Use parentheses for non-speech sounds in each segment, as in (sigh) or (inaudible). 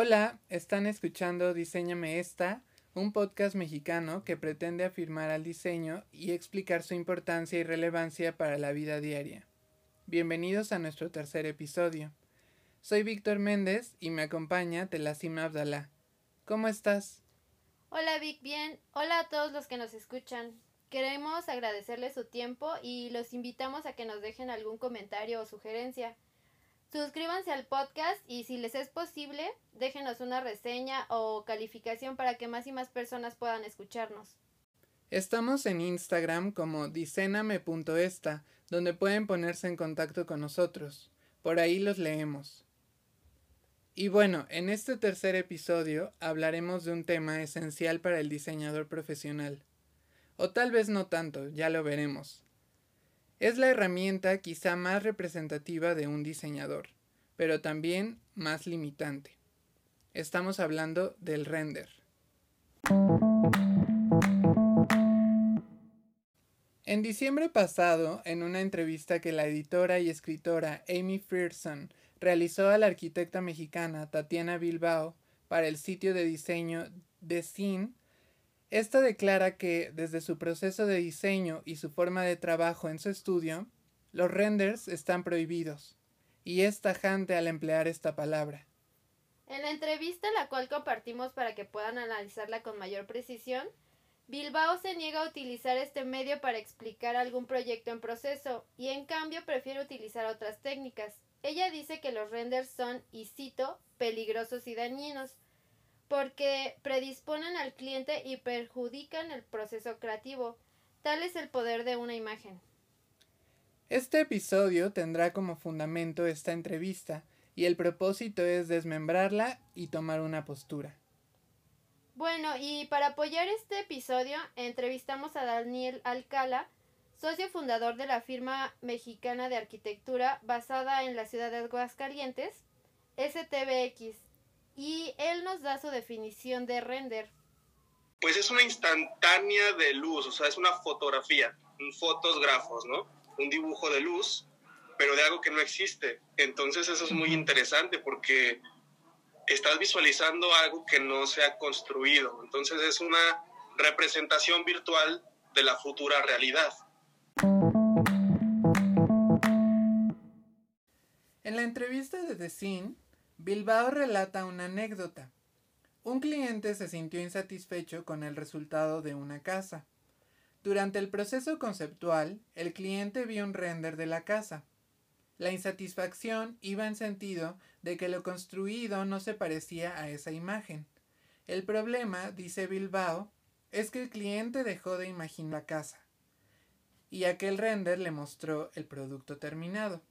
Hola, están escuchando Diseñame esta, un podcast mexicano que pretende afirmar al diseño y explicar su importancia y relevancia para la vida diaria. Bienvenidos a nuestro tercer episodio. Soy Víctor Méndez y me acompaña Telasim Abdalá. ¿Cómo estás? Hola Vic, bien. Hola a todos los que nos escuchan. Queremos agradecerles su tiempo y los invitamos a que nos dejen algún comentario o sugerencia. Suscríbanse al podcast y si les es posible, déjenos una reseña o calificación para que más y más personas puedan escucharnos. Estamos en Instagram como dicename.esta, donde pueden ponerse en contacto con nosotros. Por ahí los leemos. Y bueno, en este tercer episodio hablaremos de un tema esencial para el diseñador profesional. O tal vez no tanto, ya lo veremos. Es la herramienta quizá más representativa de un diseñador, pero también más limitante. Estamos hablando del render. En diciembre pasado, en una entrevista que la editora y escritora Amy Fearson realizó a la arquitecta mexicana Tatiana Bilbao para el sitio de diseño The Scene, esta declara que, desde su proceso de diseño y su forma de trabajo en su estudio, los renders están prohibidos, y es tajante al emplear esta palabra. En la entrevista, la cual compartimos para que puedan analizarla con mayor precisión, Bilbao se niega a utilizar este medio para explicar algún proyecto en proceso y en cambio prefiere utilizar otras técnicas. Ella dice que los renders son, y cito, peligrosos y dañinos, porque predisponen al cliente y perjudican el proceso creativo. Tal es el poder de una imagen. Este episodio tendrá como fundamento esta entrevista y el propósito es desmembrarla y tomar una postura. Bueno, y para apoyar este episodio entrevistamos a Daniel Alcala, socio fundador de la firma mexicana de arquitectura basada en la ciudad de Aguascalientes, STBX, y él nos da su definición de render. Pues es una instantánea de luz, o sea, es una fotografía, un fotos grafos, ¿no? Un dibujo de luz, pero de algo que no existe. Entonces eso es muy interesante porque estás visualizando algo que no se ha construido. Entonces es una representación virtual de la futura realidad. En la entrevista de The Scene, Bilbao relata una anécdota. Un cliente se sintió insatisfecho con el resultado de una casa. Durante el proceso conceptual, el cliente vio un render de la casa. La insatisfacción iba en sentido de que lo construido no se parecía a esa imagen. El problema, dice Bilbao, es que el cliente dejó de imaginar la casa y aquel render le mostró el producto terminado.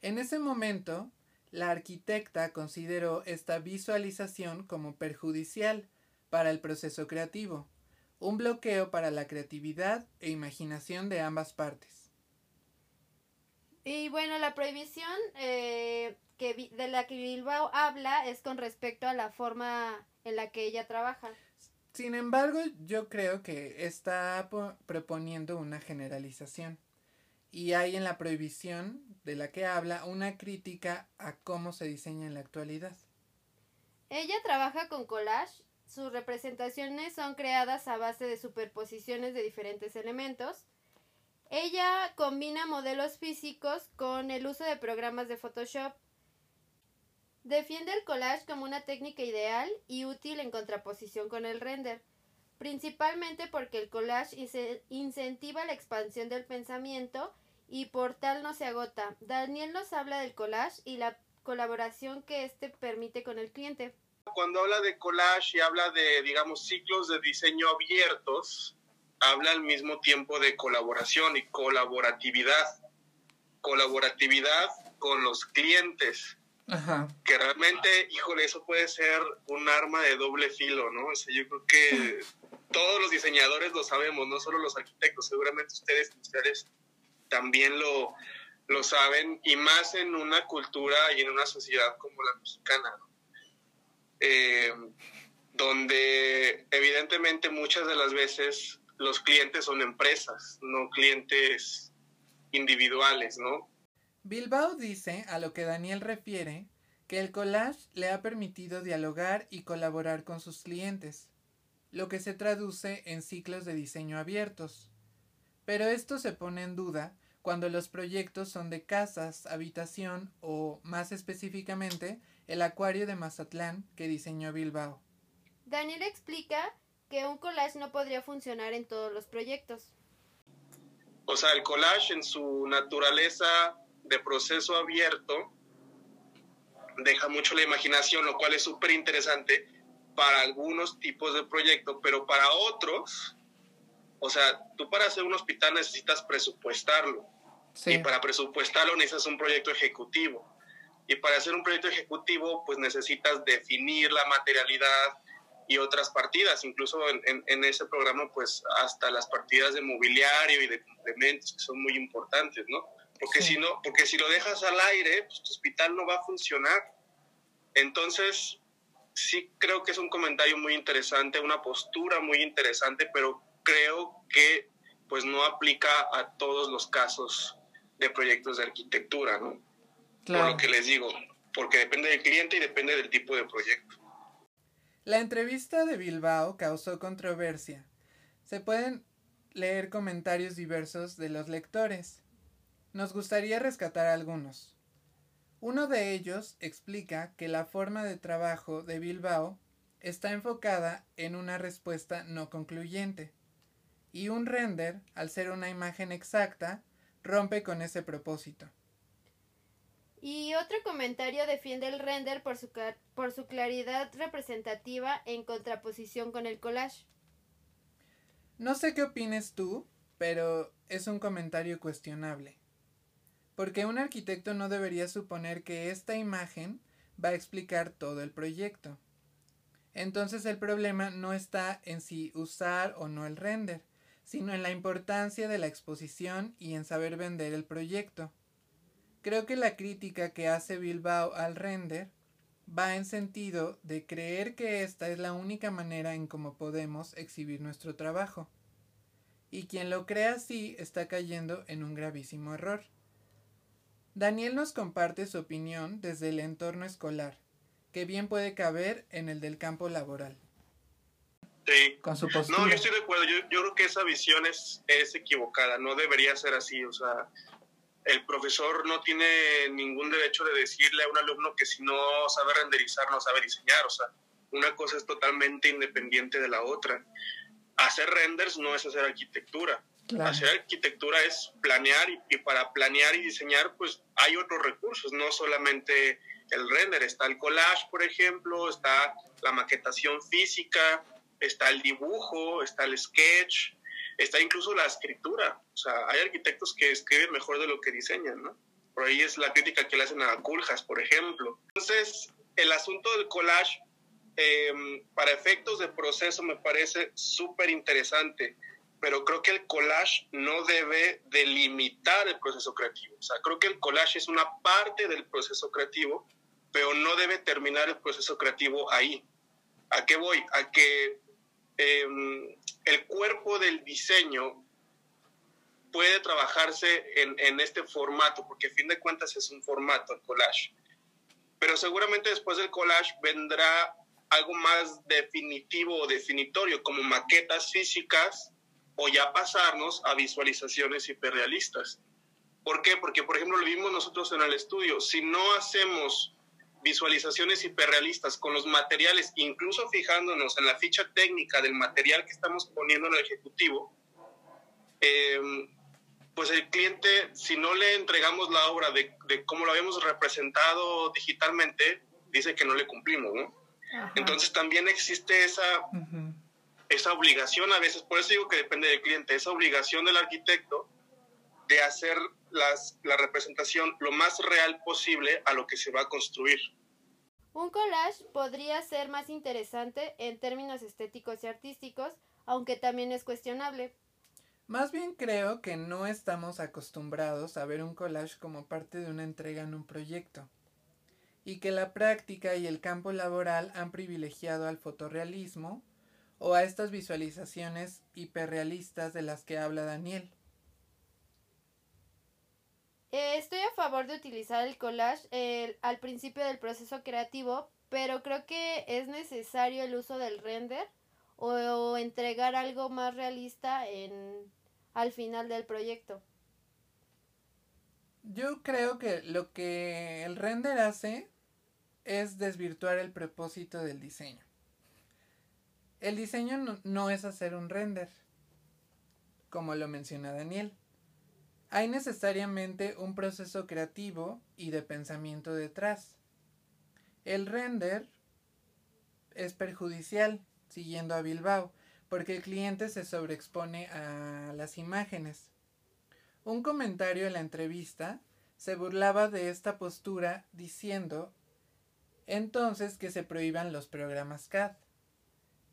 En ese momento, la arquitecta consideró esta visualización como perjudicial para el proceso creativo, un bloqueo para la creatividad e imaginación de ambas partes. Y bueno, la prohibición eh, que, de la que Bilbao habla es con respecto a la forma en la que ella trabaja. Sin embargo, yo creo que está proponiendo una generalización y hay en la prohibición de la que habla una crítica a cómo se diseña en la actualidad. Ella trabaja con collage, sus representaciones son creadas a base de superposiciones de diferentes elementos. Ella combina modelos físicos con el uso de programas de Photoshop. Defiende el collage como una técnica ideal y útil en contraposición con el render, principalmente porque el collage incentiva la expansión del pensamiento y por tal no se agota. Daniel nos habla del collage y la colaboración que éste permite con el cliente. Cuando habla de collage y habla de, digamos, ciclos de diseño abiertos, habla al mismo tiempo de colaboración y colaboratividad. Colaboratividad con los clientes. Ajá. Que realmente, híjole, eso puede ser un arma de doble filo, ¿no? O sea, yo creo que (laughs) todos los diseñadores lo sabemos, no solo los arquitectos, seguramente ustedes, ustedes también lo, lo saben, y más en una cultura y en una sociedad como la mexicana, eh, donde evidentemente muchas de las veces los clientes son empresas, no clientes individuales, ¿no? Bilbao dice, a lo que Daniel refiere, que el collage le ha permitido dialogar y colaborar con sus clientes, lo que se traduce en ciclos de diseño abiertos. Pero esto se pone en duda cuando los proyectos son de casas, habitación o, más específicamente, el acuario de Mazatlán que diseñó Bilbao. Daniel explica que un collage no podría funcionar en todos los proyectos. O sea, el collage en su naturaleza de proceso abierto deja mucho la imaginación, lo cual es súper interesante para algunos tipos de proyectos, pero para otros, o sea, tú para hacer un hospital necesitas presupuestarlo. Y para presupuestarlo necesitas un proyecto ejecutivo. Y para hacer un proyecto ejecutivo, pues necesitas definir la materialidad y otras partidas. Incluso en, en, ese programa, pues hasta las partidas de mobiliario y de complementos, que son muy importantes, ¿no? Porque, si, no, porque si lo dejas al aire, pues tu hospital no va a funcionar. Entonces, sí creo que es un comentario muy interesante, una postura muy interesante, pero creo que pues no aplica a todos los casos de proyectos de arquitectura, ¿no? Claro. Por lo que les digo, porque depende del cliente y depende del tipo de proyecto. La entrevista de Bilbao causó controversia. Se pueden leer comentarios diversos de los lectores. Nos gustaría rescatar algunos. Uno de ellos explica que la forma de trabajo de Bilbao está enfocada en una respuesta no concluyente, y un render, al ser una imagen exacta, rompe con ese propósito. Y otro comentario defiende el render por su, por su claridad representativa en contraposición con el collage. No sé qué opines tú, pero es un comentario cuestionable. Porque un arquitecto no debería suponer que esta imagen va a explicar todo el proyecto. Entonces el problema no está en si usar o no el render, sino en la importancia de la exposición y en saber vender el proyecto. Creo que la crítica que hace Bilbao al render va en sentido de creer que esta es la única manera en cómo podemos exhibir nuestro trabajo. Y quien lo cree así está cayendo en un gravísimo error. Daniel nos comparte su opinión desde el entorno escolar, que bien puede caber en el del campo laboral. Sí. Con su postura. No, yo estoy de acuerdo. Yo, yo creo que esa visión es, es equivocada. No debería ser así. O sea, el profesor no tiene ningún derecho de decirle a un alumno que si no sabe renderizar, no sabe diseñar. O sea, una cosa es totalmente independiente de la otra. Hacer renders no es hacer arquitectura. Hacer arquitectura es planear y, para planear y diseñar, pues hay otros recursos, no solamente el render. Está el collage, por ejemplo, está la maquetación física, está el dibujo, está el sketch, está incluso la escritura. O sea, hay arquitectos que escriben mejor de lo que diseñan, ¿no? Por ahí es la crítica que le hacen a Culjas, por ejemplo. Entonces, el asunto del collage, em, para efectos de proceso, me parece súper interesante, pero creo que el collage no debe delimitar el proceso creativo. O sea, creo que el collage es una parte del proceso creativo, pero no debe terminar el proceso creativo ahí. ¿A qué voy? A que Em, el cuerpo del diseño puede trabajarse en, este formato, porque a fin de cuentas es un formato, el collage. Pero seguramente después del collage vendrá algo más definitivo o definitorio, como maquetas físicas, o ya pasarnos a visualizaciones hiperrealistas. ¿Por qué? Porque, por ejemplo, lo vimos nosotros en el estudio. Si no hacemos visualizaciones hiperrealistas con los materiales, incluso fijándonos en la ficha técnica del material que estamos poniendo en el ejecutivo, em, pues el cliente, si no le entregamos la obra de, de cómo lo habíamos representado digitalmente, dice que no le cumplimos, ¿no? Entonces también existe esa, esa obligación a veces, por eso digo que depende del cliente, esa obligación del arquitecto de hacer las, la representación lo más real posible a lo que se va a construir. Un collage podría ser más interesante en términos estéticos y artísticos, aunque también es cuestionable. Más bien creo que no estamos acostumbrados a ver un collage como parte de una entrega en un proyecto, y que la práctica y el campo laboral han privilegiado al fotorrealismo o a estas visualizaciones hiperrealistas de las que habla Daniel. Eh, estoy a favor de utilizar el collage al principio del proceso creativo, pero creo que es necesario el uso del render o, entregar algo más realista en, al final del proyecto. Yo creo que lo que el render hace es desvirtuar el propósito del diseño. El diseño no es hacer un render, como lo menciona Daniel. Hay necesariamente un proceso creativo y de pensamiento detrás. El render es perjudicial, siguiendo a Bilbao, porque el cliente se sobreexpone a las imágenes. Un comentario en la entrevista se burlaba de esta postura diciendo entonces que se prohíban los programas CAD.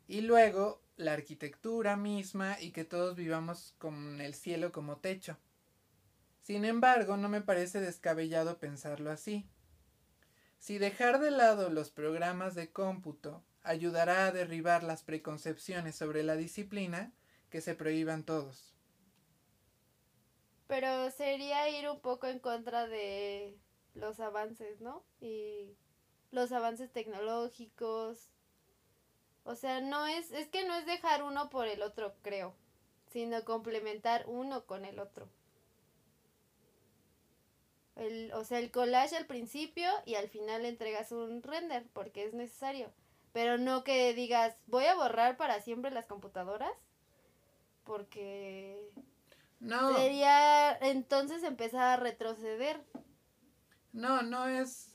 Y luego la arquitectura misma y que todos vivamos con el cielo como techo. Sin embargo, no me parece descabellado pensarlo así. Si dejar de lado los programas de cómputo ayudará a derribar las preconcepciones sobre la disciplina, que se prohíban todos. Pero sería ir un poco en contra de los avances, ¿no? Y los avances tecnológicos. O sea, no es, es que no es dejar uno por el otro, creo, sino complementar uno con el otro. El, o sea, el collage al principio y al final entregas un render porque es necesario. Pero no que digas, voy a borrar para siempre las computadoras. Porque no. sería entonces empezar a retroceder. No, no es...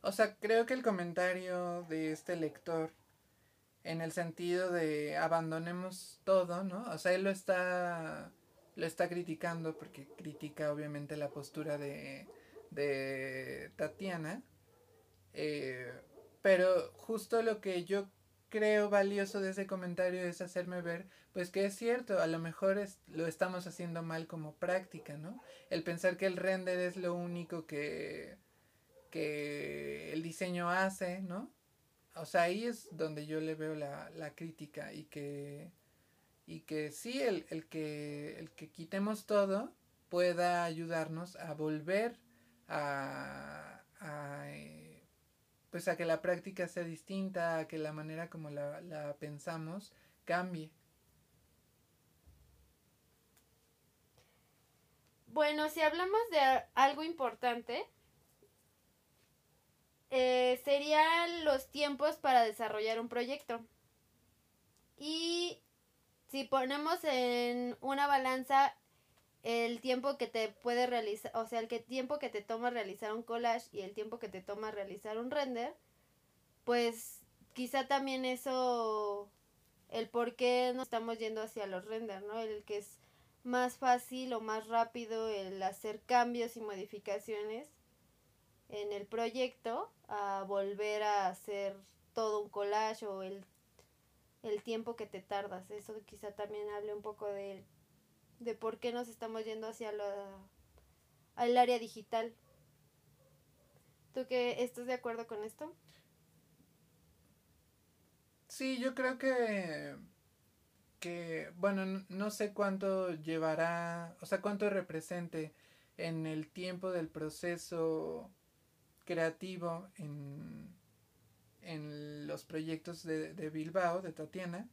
O sea, creo que el comentario de este lector en el sentido de abandonemos todo, ¿no? O sea, él lo está lo está criticando porque critica obviamente la postura de, de Tatiana. Eh, pero justo lo que yo creo valioso de ese comentario es hacerme ver, pues que es cierto, a lo mejor es, lo estamos haciendo mal como práctica, ¿no? El pensar que el render es lo único que, que el diseño hace, ¿no? O sea, ahí es donde yo le veo la, la crítica y que y que sí, el, el, que, el que quitemos todo pueda ayudarnos a volver a, a eh, pues a que la práctica sea distinta, a que la manera como la, la pensamos cambie. Bueno, si hablamos de algo importante, eh, serían los tiempos para desarrollar un proyecto. Si ponemos en una balanza el tiempo que te puede realizar, o sea, el que tiempo que te toma realizar un collage y el tiempo que te toma realizar un render, pues quizá también eso, el por qué nos estamos yendo hacia los render, ¿no? El que es más fácil o más rápido el hacer cambios y modificaciones en el proyecto a volver a hacer todo un collage o el el tiempo que te tardas. Eso quizá también hable un poco de, de por qué nos estamos yendo hacia la, al área digital. ¿Tú qué estás de acuerdo con esto? Sí, yo creo que que bueno, no sé cuánto llevará, o sea, cuánto represente en el tiempo del proceso creativo en en los proyectos de, Bilbao, de Tatiana,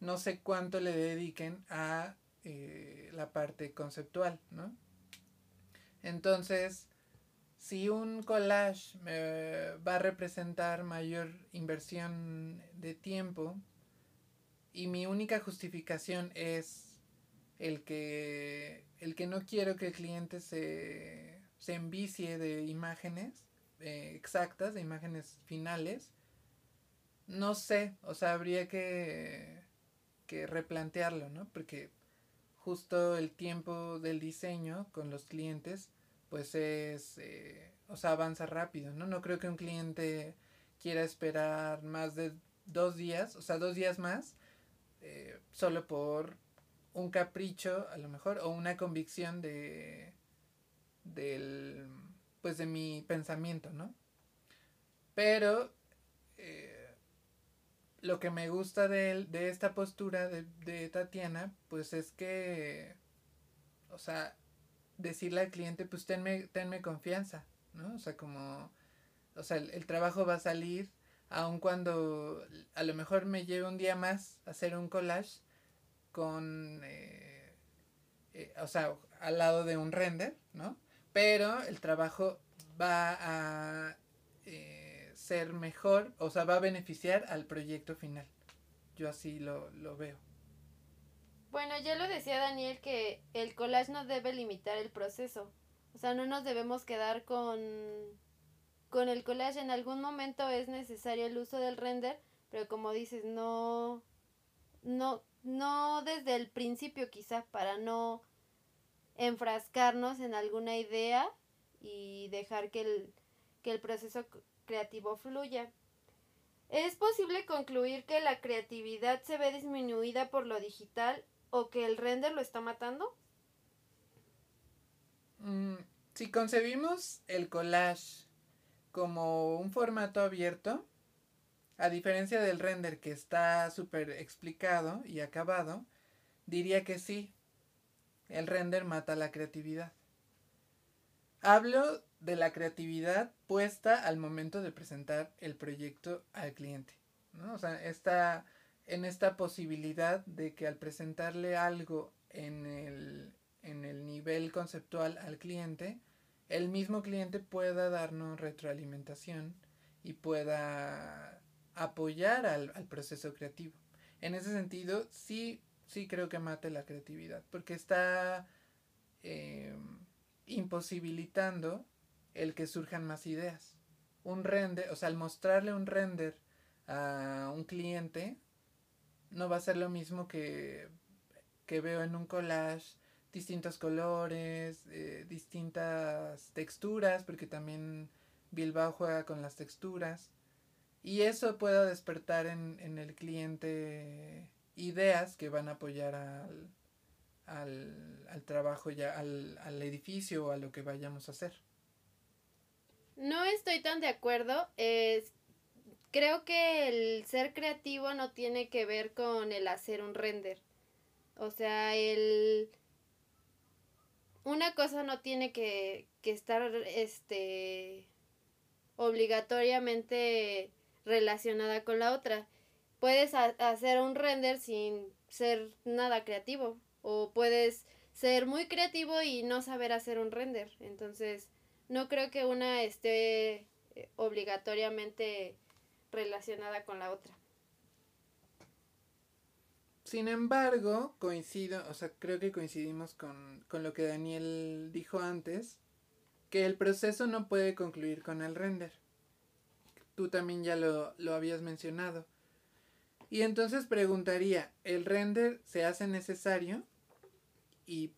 no sé cuánto le dediquen a eh, la parte conceptual, ¿no? Entonces, si un collage me va a representar mayor inversión de tiempo y mi única justificación es el que, el que no quiero que el cliente se, se envicie de imágenes eh, exactas, de imágenes finales, no sé, o sea, habría que, que replantearlo, ¿no? Porque justo el tiempo del diseño con los clientes, pues es, eh, o sea, avanza rápido, ¿no? No creo que un cliente quiera esperar más de dos días, o sea, dos días más, eh, solo por un capricho, a lo mejor, o una convicción de, del, pues de mi pensamiento, ¿no? Pero, eh, lo que me gusta de, de esta postura de, de, Tatiana, pues es que, o sea, decirle al cliente, pues tenme, tenme confianza, ¿no? O sea, como, o sea, el, el trabajo va a salir, aun cuando a lo mejor me lleve un día más hacer un collage con, eh, eh, o sea, al lado de un render, ¿no? Pero el trabajo va a eh, ser mejor, o sea, va a beneficiar al proyecto final. Yo así lo, lo veo. Bueno, ya lo decía Daniel que el collage no debe limitar el proceso. O sea, no nos debemos quedar con, con el collage. En algún momento es necesario el uso del render, pero como dices, no, no, no desde el principio quizás para no enfrascarnos en alguna idea y dejar que el, que el proceso creativo fluya. ¿Es posible concluir que la creatividad se ve disminuida por lo digital o que el render lo está matando? Mm, si concebimos el collage como un formato abierto, a diferencia del render que está súper explicado y acabado, diría que sí, el render mata la creatividad. Hablo de la creatividad puesta al momento de presentar el proyecto al cliente. ¿no? O sea, está en esta posibilidad de que al presentarle algo en el, en el nivel conceptual al cliente, el mismo cliente pueda darnos retroalimentación y pueda apoyar al, al proceso creativo. En ese sentido, sí, sí creo que mate la creatividad, porque está eh, imposibilitando el que surjan más ideas. Un render, o sea, al mostrarle un render a un cliente, no va a ser lo mismo que, que veo en un collage, distintos colores, eh, distintas texturas, porque también Bilbao juega con las texturas. Y eso pueda despertar en, en el cliente ideas que van a apoyar al, al, al trabajo ya, al, al edificio o a lo que vayamos a hacer. No estoy tan de acuerdo. Creo que el ser creativo no tiene que ver con el hacer un render. O sea, el una cosa no tiene que, que estar este obligatoriamente relacionada con la otra. Puedes ha hacer un render sin ser nada creativo o puedes ser muy creativo y no saber hacer un render. Entonces, no creo que una esté eh, obligatoriamente relacionada con la otra. Sin embargo, coincido, o sea, creo que coincidimos con, con lo que Daniel dijo antes, que el proceso no puede concluir con el render. Tú también ya lo, lo habías mencionado. Y entonces preguntaría, ¿el render se hace necesario? Y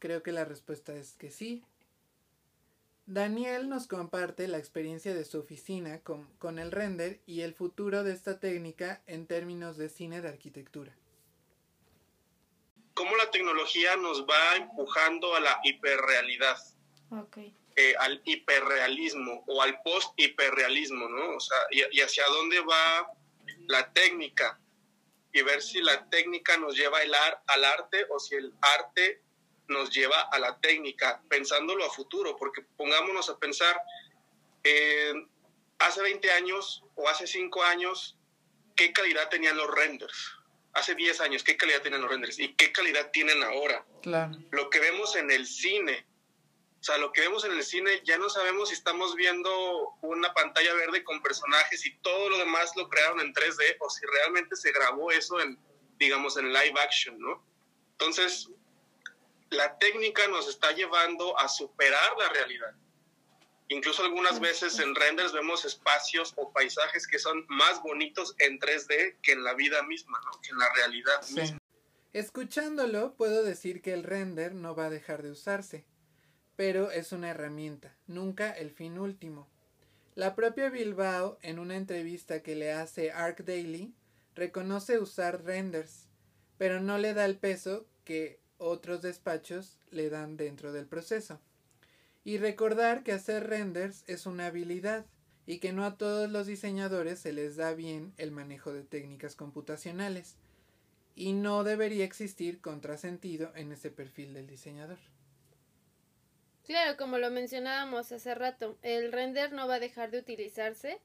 creo que la respuesta es que sí. Daniel nos comparte la experiencia de su oficina con, con, el render y el futuro de esta técnica en términos de cine de arquitectura. Cómo la tecnología nos va empujando a la hiperrealidad, okay. eh, al hiperrealismo o al post-hiperrealismo, ¿no? O sea, y, y hacia dónde va la técnica y ver si la técnica nos lleva el ar al arte o si el arte nos lleva a la técnica, pensándolo a futuro, porque pongámonos a pensar, eh, hace 20 años o hace 5 años, ¿qué calidad tenían los renders? Hace 10 años, ¿qué calidad tenían los renders? ¿Y qué calidad tienen ahora? Claro. Lo que vemos en el cine, o sea, lo que vemos en el cine, ya no sabemos si estamos viendo una pantalla verde con personajes y todo lo demás lo crearon en 3D o si realmente se grabó eso en, digamos, en live action, ¿no? Entonces, la técnica nos está llevando a superar la realidad. Incluso algunas veces en renders vemos espacios o paisajes que son más bonitos en 3D que en la vida misma, ¿no? que en la realidad Sí. misma. Escuchándolo, puedo decir que el render no va a dejar de usarse, pero es una herramienta, nunca el fin último. La propia Bilbao, en una entrevista que le hace Arc Daily, reconoce usar renders, pero no le da el peso que otros despachos le dan dentro del proceso. Y recordar que hacer renders es una habilidad y que no a todos los diseñadores se les da bien el manejo de técnicas computacionales y no debería existir contrasentido en ese perfil del diseñador. Claro, como lo mencionábamos hace rato, el render no va a dejar de utilizarse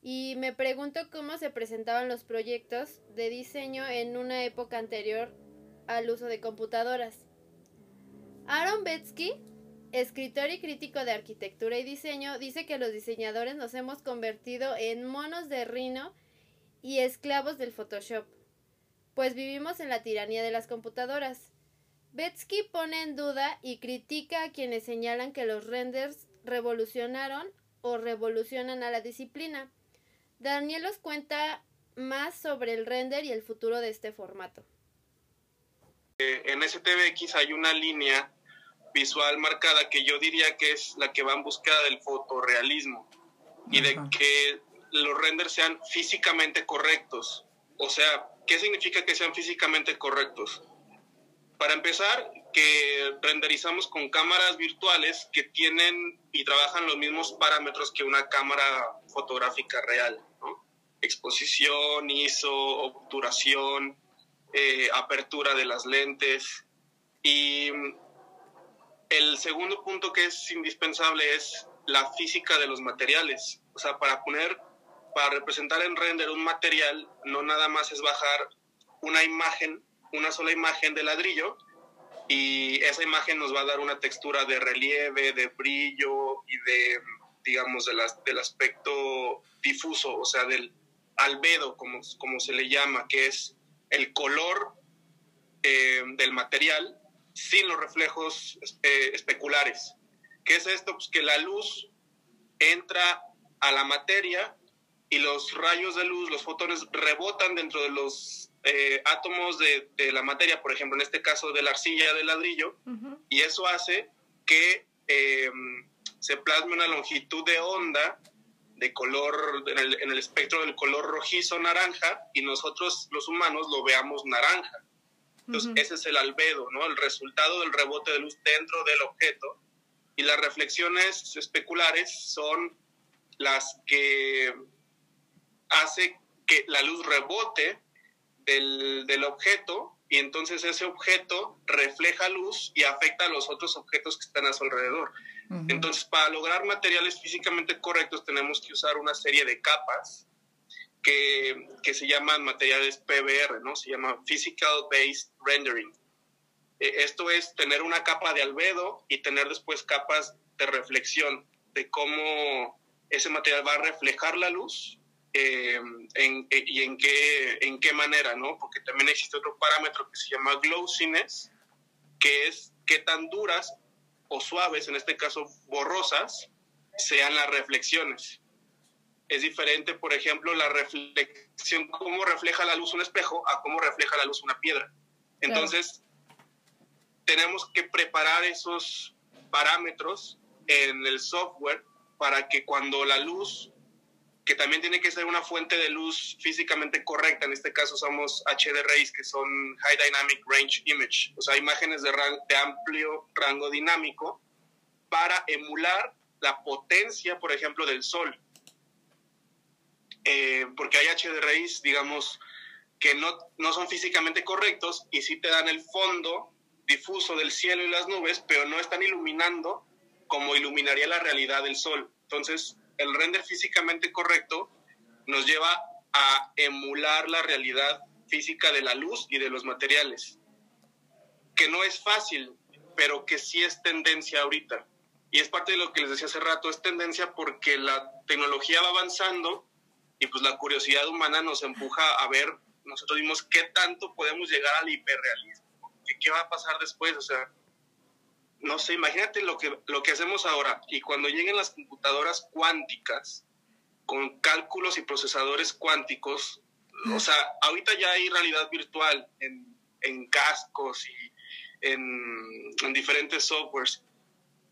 y me pregunto cómo se presentaban los proyectos de diseño en una época anterior al uso de computadoras. Aaron Betsky, escritor y crítico de arquitectura y diseño, dice que los diseñadores nos hemos convertido en monos de rino y esclavos del Photoshop, pues vivimos en la tiranía de las computadoras. Betsky pone en duda y critica a quienes señalan que los renders revolucionaron o revolucionan a la disciplina. Daniel os cuenta más sobre el render y el futuro de este formato. En STBX hay una línea visual marcada que yo diría que es la que va en búsqueda del fotorrealismo y de que los renders sean físicamente correctos. O sea, ¿qué significa que sean físicamente correctos? Para empezar, que renderizamos con cámaras virtuales que tienen y trabajan los mismos parámetros que una cámara fotográfica real. Exposición, ISO, obturación, eh, apertura de las lentes. Y el segundo punto que es indispensable es la física de los materiales. O sea, para poner, para representar en render un material, no nada más es bajar una imagen una sola imagen de ladrillo y esa imagen nos va a dar una textura de relieve, de brillo y de, digamos, de del aspecto difuso, o sea, del albedo, como, como se le llama, que es el color eh, del material sin los reflejos eh, especulares. ¿Qué es esto? Pues que la luz entra a la materia y los rayos de luz, los fotones rebotan dentro de los eh, átomos de, la materia, por ejemplo, en este caso de la arcilla de ladrillo, y eso hace que se plasme una longitud de onda de color, en el, espectro del color rojizo naranja, y nosotros los humanos lo veamos naranja. Entonces, ese es el albedo, ¿no? El resultado del rebote de luz dentro del objeto. Y las reflexiones especulares son las que hace que la luz rebote del, objeto y entonces ese objeto refleja luz y afecta a los otros objetos que están a su alrededor. Entonces, para lograr materiales físicamente correctos tenemos que usar una serie de capas que, que se llaman materiales PBR, ¿no? Se llama Physical Based Rendering. E, esto es tener una capa de albedo y tener después capas de reflexión de cómo ese material va a reflejar la luz en, eh, y en qué, en qué manera, ¿no? Porque también existe otro parámetro que se llama glossiness, que es qué tan duras o suaves, en este caso borrosas, sean las reflexiones. Es diferente, por ejemplo, la reflexión, cómo refleja la luz un espejo a cómo refleja la luz una piedra. Entonces, tenemos que preparar esos parámetros en el software para que cuando la luz que también tiene que ser una fuente de luz físicamente correcta. En este caso usamos HD rays, que son High Dynamic Range Image, o sea, imágenes de, de amplio rango dinámico para emular la potencia, por ejemplo, del sol. Eh, porque hay HD rays, digamos, que no, no son físicamente correctos y sí te dan el fondo difuso del cielo y las nubes, pero no están iluminando como iluminaría la realidad del sol. Entonces, el render físicamente correcto nos lleva a emular la realidad física de la luz y de los materiales, que no es fácil, pero que sí es tendencia ahorita. Y es parte de lo que les decía hace rato, es tendencia porque la tecnología va avanzando y pues la curiosidad humana nos empuja a ver, nosotros vimos qué tanto podemos llegar al hiperrealismo, qué, va a pasar después, o sea, no sé, imagínate lo que, lo que hacemos ahora y cuando lleguen las computadoras cuánticas con cálculos y procesadores cuánticos, o sea, ahorita ya hay realidad virtual en, cascos y en, diferentes softwares,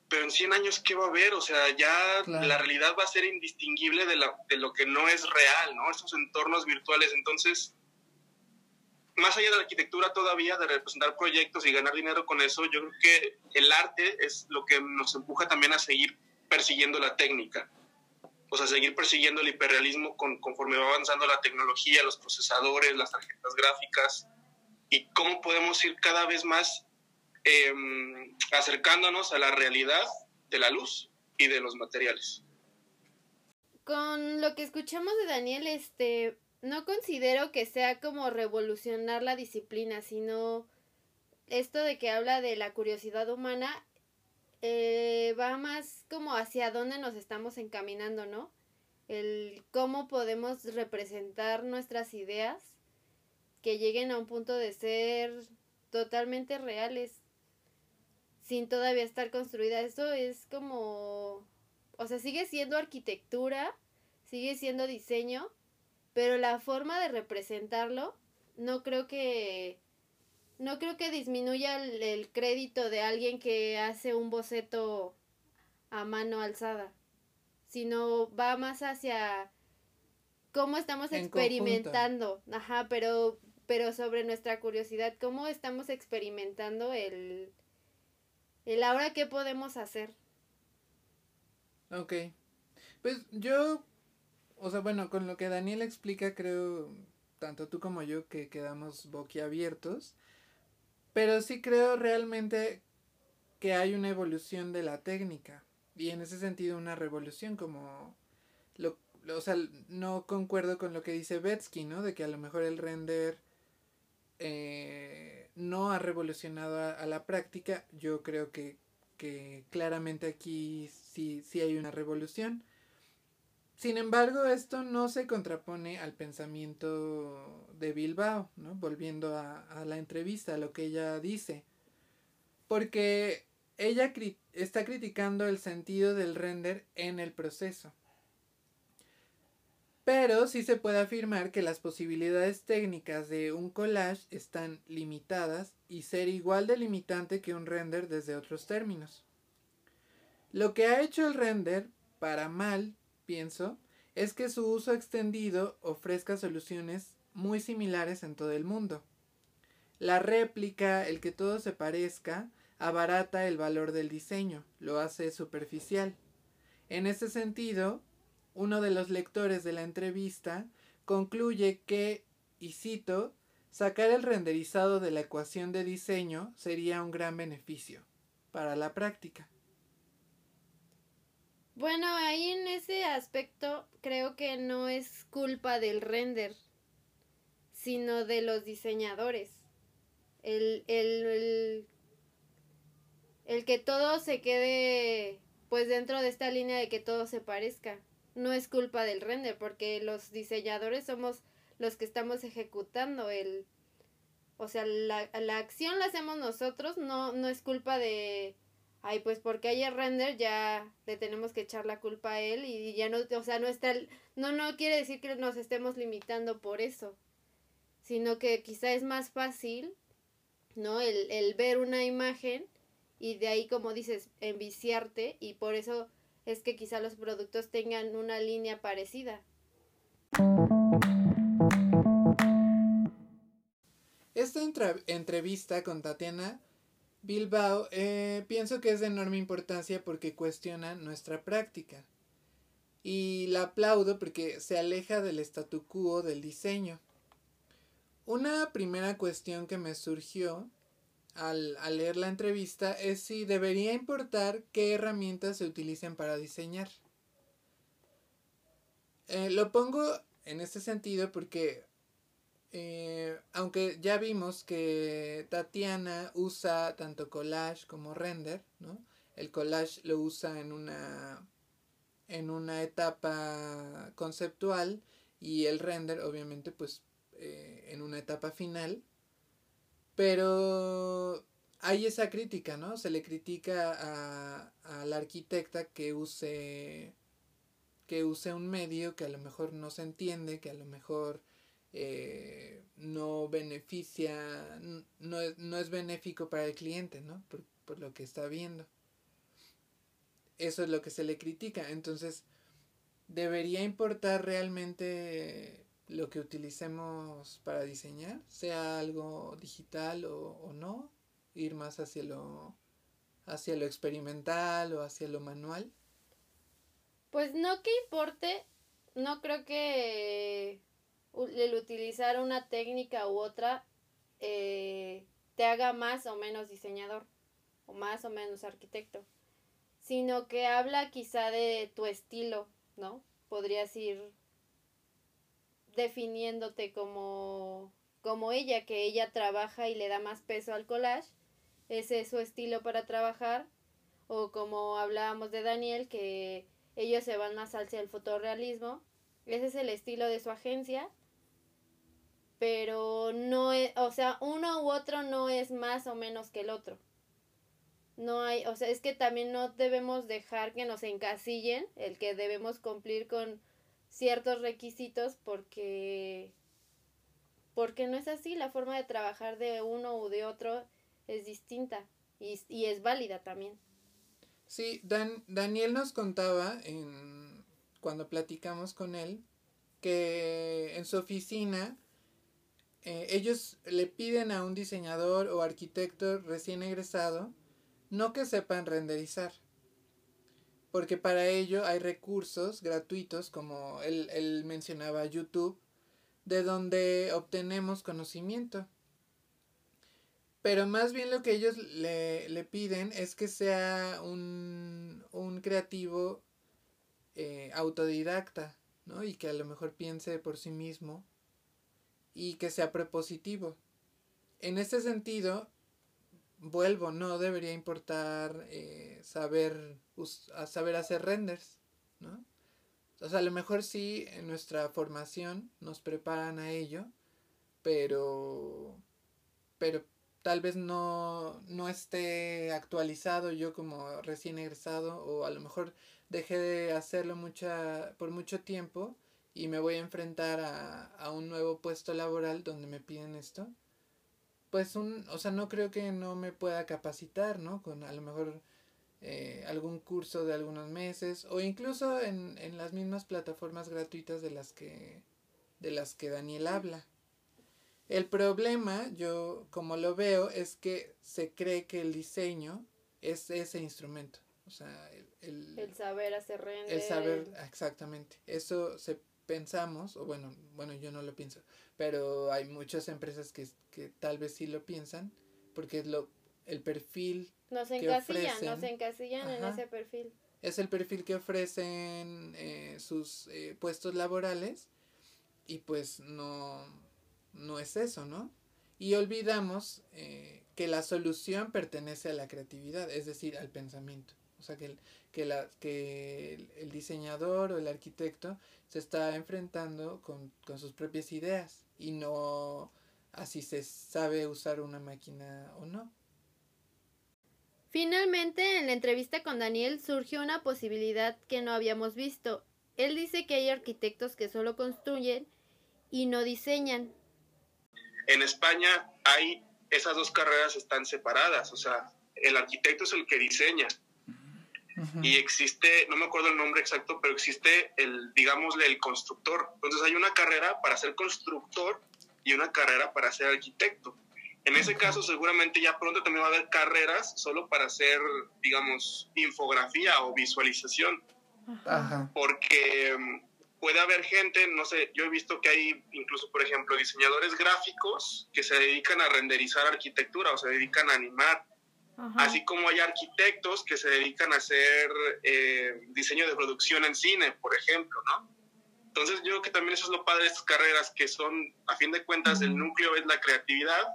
pero en 100 años, ¿qué va a haber? O sea, ya la realidad va a ser indistinguible de, la, de lo que no es real, ¿no? Esos entornos virtuales, entonces más allá de la arquitectura todavía, de representar proyectos y ganar dinero con eso, yo creo que el arte es lo que nos empuja también a seguir persiguiendo la técnica. O sea, seguir persiguiendo el hiperrealismo conforme va avanzando la tecnología, los procesadores, las tarjetas gráficas, y cómo podemos ir cada vez más em, acercándonos a la realidad de la luz y de los materiales. Con lo que escuchamos de Daniel, este, no considero que sea como revolucionar la disciplina, sino esto de que habla de la curiosidad humana eh, va más como hacia dónde nos estamos encaminando, ¿no? El cómo podemos representar nuestras ideas que lleguen a un punto de ser totalmente reales sin todavía estar construida. Eso es como, o sea, sigue siendo arquitectura, sigue siendo diseño, pero la forma de representarlo no creo que no creo que disminuya el, crédito de alguien que hace un boceto a mano alzada, sino va más hacia cómo estamos experimentando, ajá, pero pero sobre nuestra curiosidad, cómo estamos experimentando el el ahora qué podemos hacer. Ok. Pues yo o sea, bueno, con lo que Daniel explica, creo, tanto tú como yo, que quedamos boquiabiertos. Pero sí creo realmente que hay una evolución de la técnica. Y en ese sentido una revolución como... Lo, o sea, no concuerdo con lo que dice Betsky, ¿no? De que a lo mejor el render eh, no ha revolucionado a, la práctica. Yo creo que, que claramente aquí sí, sí hay una revolución. Sin embargo, esto no se contrapone al pensamiento de Bilbao, ¿no? Volviendo a, la entrevista, a lo que ella dice. Porque ella está criticando el sentido del render en el proceso. Pero sí se puede afirmar que las posibilidades técnicas de un collage están limitadas y ser igual de limitante que un render desde otros términos. Lo que ha hecho el render, para mal, pienso, es que su uso extendido ofrezca soluciones muy similares en todo el mundo. La réplica, el que todo se parezca, abarata el valor del diseño, lo hace superficial. En ese sentido, uno de los lectores de la entrevista concluye que, y cito, sacar el renderizado de la ecuación de diseño sería un gran beneficio para la práctica. Bueno, ahí en ese aspecto creo que no es culpa del render, sino de los diseñadores. El, el, el, que todo se quede pues dentro de esta línea de que todo se parezca. No es culpa del render, porque los diseñadores somos los que estamos ejecutando el... O sea, la, la acción la hacemos nosotros, no, no es culpa de, ay, pues porque hay el render ya le tenemos que echar la culpa a él y ya no, o sea, no está, no, no quiere decir que nos estemos limitando por eso, sino que quizá es más fácil, ¿no? El, el ver una imagen y de ahí, como dices, enviciarte y por eso es que quizá los productos tengan una línea parecida. Esta entrevista con Tatiana Bilbao eh, pienso que es de enorme importancia porque cuestiona nuestra práctica. Y la aplaudo porque se aleja del statu quo del diseño. Una primera cuestión que me surgió al, leer la entrevista es si debería importar qué herramientas se utilicen para diseñar. Eh, lo pongo en este sentido porque eh, aunque ya vimos que Tatiana usa tanto collage como render, ¿no? El collage lo usa en una, en una etapa conceptual y el render obviamente pues eh, en una etapa final. Pero hay esa crítica, ¿no? Se le critica a, a la arquitecta que use que use un medio que a lo mejor no se entiende, que a lo mejor eh, no beneficia, no es, no es benéfico para el cliente, ¿no? Por, por lo que está viendo. Eso es lo que se le critica. Entonces, debería importar realmente lo que utilicemos para diseñar, sea algo digital o, o, no, ir más hacia lo hacia lo experimental o hacia lo manual. Pues no que importe, no creo que el utilizar una técnica u otra eh, te haga más o menos diseñador o más o menos arquitecto, sino que habla quizá de tu estilo, ¿no? Podrías ir definiéndote como, como ella, que ella trabaja y le da más peso al collage, ese es su estilo para trabajar, o como hablábamos de Daniel, que ellos se van más hacia el fotorrealismo, ese es el estilo de su agencia, pero no es, o sea, uno u otro no es más o menos que el otro. No hay, o sea, es que también no debemos dejar que nos encasillen el que debemos cumplir con ciertos requisitos porque porque no es así, la forma de trabajar de uno u de otro es distinta y, es válida también. Sí, Dan, Daniel nos contaba en, cuando platicamos con él que en su oficina eh, ellos le piden a un diseñador o arquitecto recién egresado no que sepan renderizar, porque para ello hay recursos gratuitos, como él, él mencionaba YouTube, de donde obtenemos conocimiento. Pero más bien lo que ellos le, le piden es que sea un, un creativo eh, autodidacta, ¿no? Y que a lo mejor piense por sí mismo y que sea prepositivo. En este sentido, vuelvo, no debería importar eh, saber, saber hacer renders, ¿no? O sea, a lo mejor sí en nuestra formación nos preparan a ello, pero, pero tal vez no, no esté actualizado yo como recién egresado o a lo mejor dejé de hacerlo mucha, por mucho tiempo y me voy a enfrentar a, a un nuevo puesto laboral donde me piden esto pues un, o sea, no creo que no me pueda capacitar, ¿no? Con a lo mejor eh, algún curso de algunos meses o incluso en, en las mismas plataformas gratuitas de las que de las que Daniel habla. El problema, yo como lo veo, es que se cree que el diseño es ese instrumento. O sea, el, el, saber hacer render. El saber, exactamente. Eso se pensamos, o bueno, bueno, yo no lo pienso, pero hay muchas empresas que, que tal vez sí lo piensan, porque es lo, el perfil nos encasillan, nos encasillan en ese perfil. Es el perfil que ofrecen eh, sus eh, puestos laborales y pues no, no es eso, ¿no? Y olvidamos eh, que la solución pertenece a la creatividad, es decir, al pensamiento. O sea, que el, que, la, que el, diseñador o el arquitecto se está enfrentando con, con sus propias ideas y no así se sabe usar una máquina o no. Finalmente, en la entrevista con Daniel surgió una posibilidad que no habíamos visto. Él dice que hay arquitectos que solo construyen y no diseñan. En España hay esas dos carreras están separadas, o sea, el arquitecto es el que diseña y existe, no me acuerdo el nombre exacto, pero existe el, digámosle, el constructor. Entonces hay una carrera para ser constructor y una carrera para ser arquitecto. En ese caso, seguramente ya pronto también va a haber carreras solo para hacer, digamos, infografía o visualización. Porque mm, puede haber gente, no sé, yo he visto que hay incluso, por ejemplo, diseñadores gráficos que se dedican a renderizar arquitectura o se dedican a animar Así como hay arquitectos que se dedican a hacer eh, diseño de producción en cine, por ejemplo, ¿no? Entonces yo creo que también eso es lo padre de estas carreras, que son, a fin de cuentas, el núcleo es la creatividad,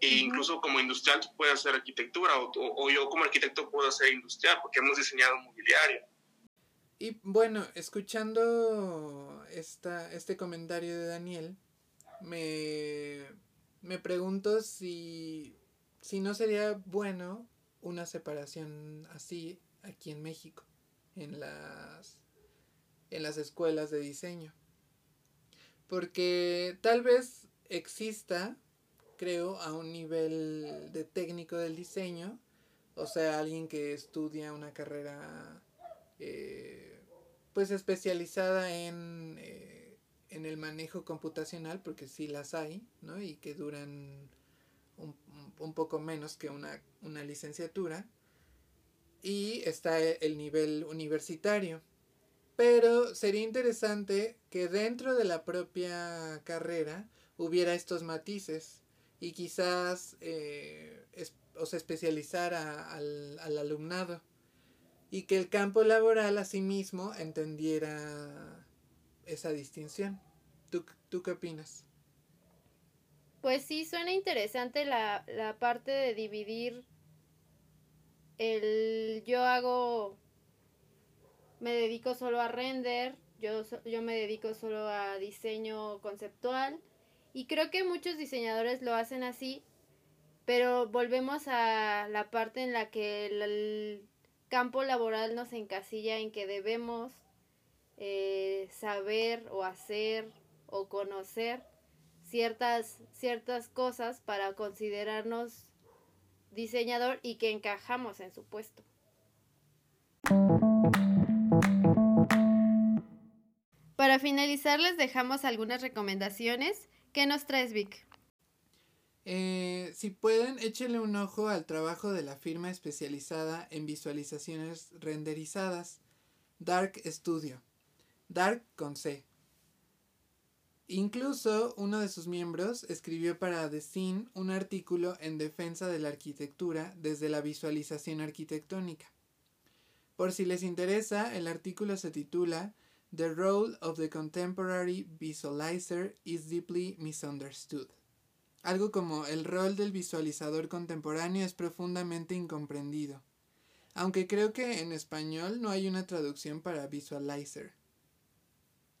e incluso como industrial tú puedes hacer arquitectura, o, o, yo como arquitecto puedo hacer industrial, porque hemos diseñado mobiliario. Y bueno, escuchando esta, este comentario de Daniel, me, me pregunto si si no sería bueno una separación así aquí en México, en las, en las escuelas de diseño. Porque tal vez exista, creo, a un nivel de técnico del diseño, o sea, alguien que estudia una carrera eh, pues especializada en, eh, en el manejo computacional, porque sí las hay, ¿no? Y que duran un, poco menos que una, una licenciatura. Y está el nivel universitario. Pero sería interesante que dentro de la propia carrera hubiera estos matices y quizás eh, o se especializara al, al, alumnado. y que el campo laboral asimismo entendiera esa distinción. ¿Tú, tú qué opinas? Pues sí, suena interesante la, la parte de dividir el yo hago, me dedico solo a render, yo, yo me dedico solo a diseño conceptual y creo que muchos diseñadores lo hacen así, pero volvemos a la parte en la que el, campo laboral nos encasilla en que debemos eh, saber o hacer o conocer ciertas, ciertas cosas para considerarnos diseñador y que encajamos en su puesto. Para finalizar les dejamos algunas recomendaciones. ¿Qué nos traes, Vic? Eh, si pueden, échenle un ojo al trabajo de la firma especializada en visualizaciones renderizadas, Dark Studio. Dark con C. Incluso uno de sus miembros escribió para The Scene un artículo en defensa de la arquitectura desde la visualización arquitectónica. Por si les interesa, el artículo se titula The Role of the Contemporary Visualizer is Deeply Misunderstood. Algo como el rol del visualizador contemporáneo es profundamente incomprendido. Aunque creo que en español no hay una traducción para visualizer.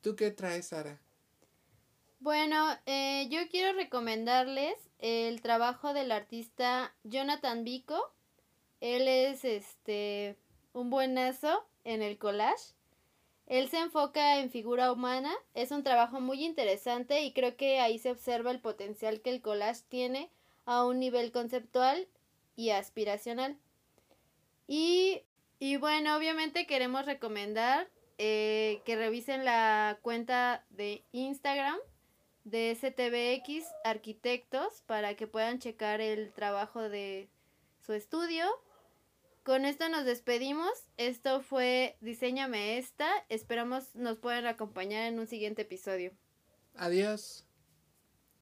¿Tú qué traes, Sara? Bueno, eh, yo quiero recomendarles el trabajo del artista Jonathan Vico. Él es este un buenazo en el collage. Él se enfoca en figura humana, es un trabajo muy interesante y creo que ahí se observa el potencial que el collage tiene a un nivel conceptual y aspiracional. Y, y bueno, obviamente queremos recomendar eh, que revisen la cuenta de Instagram de STBX Arquitectos para que puedan checar el trabajo de su estudio. Con esto nos despedimos. Esto fue Diseñame esta. Esperamos nos puedan acompañar en un siguiente episodio. Adiós.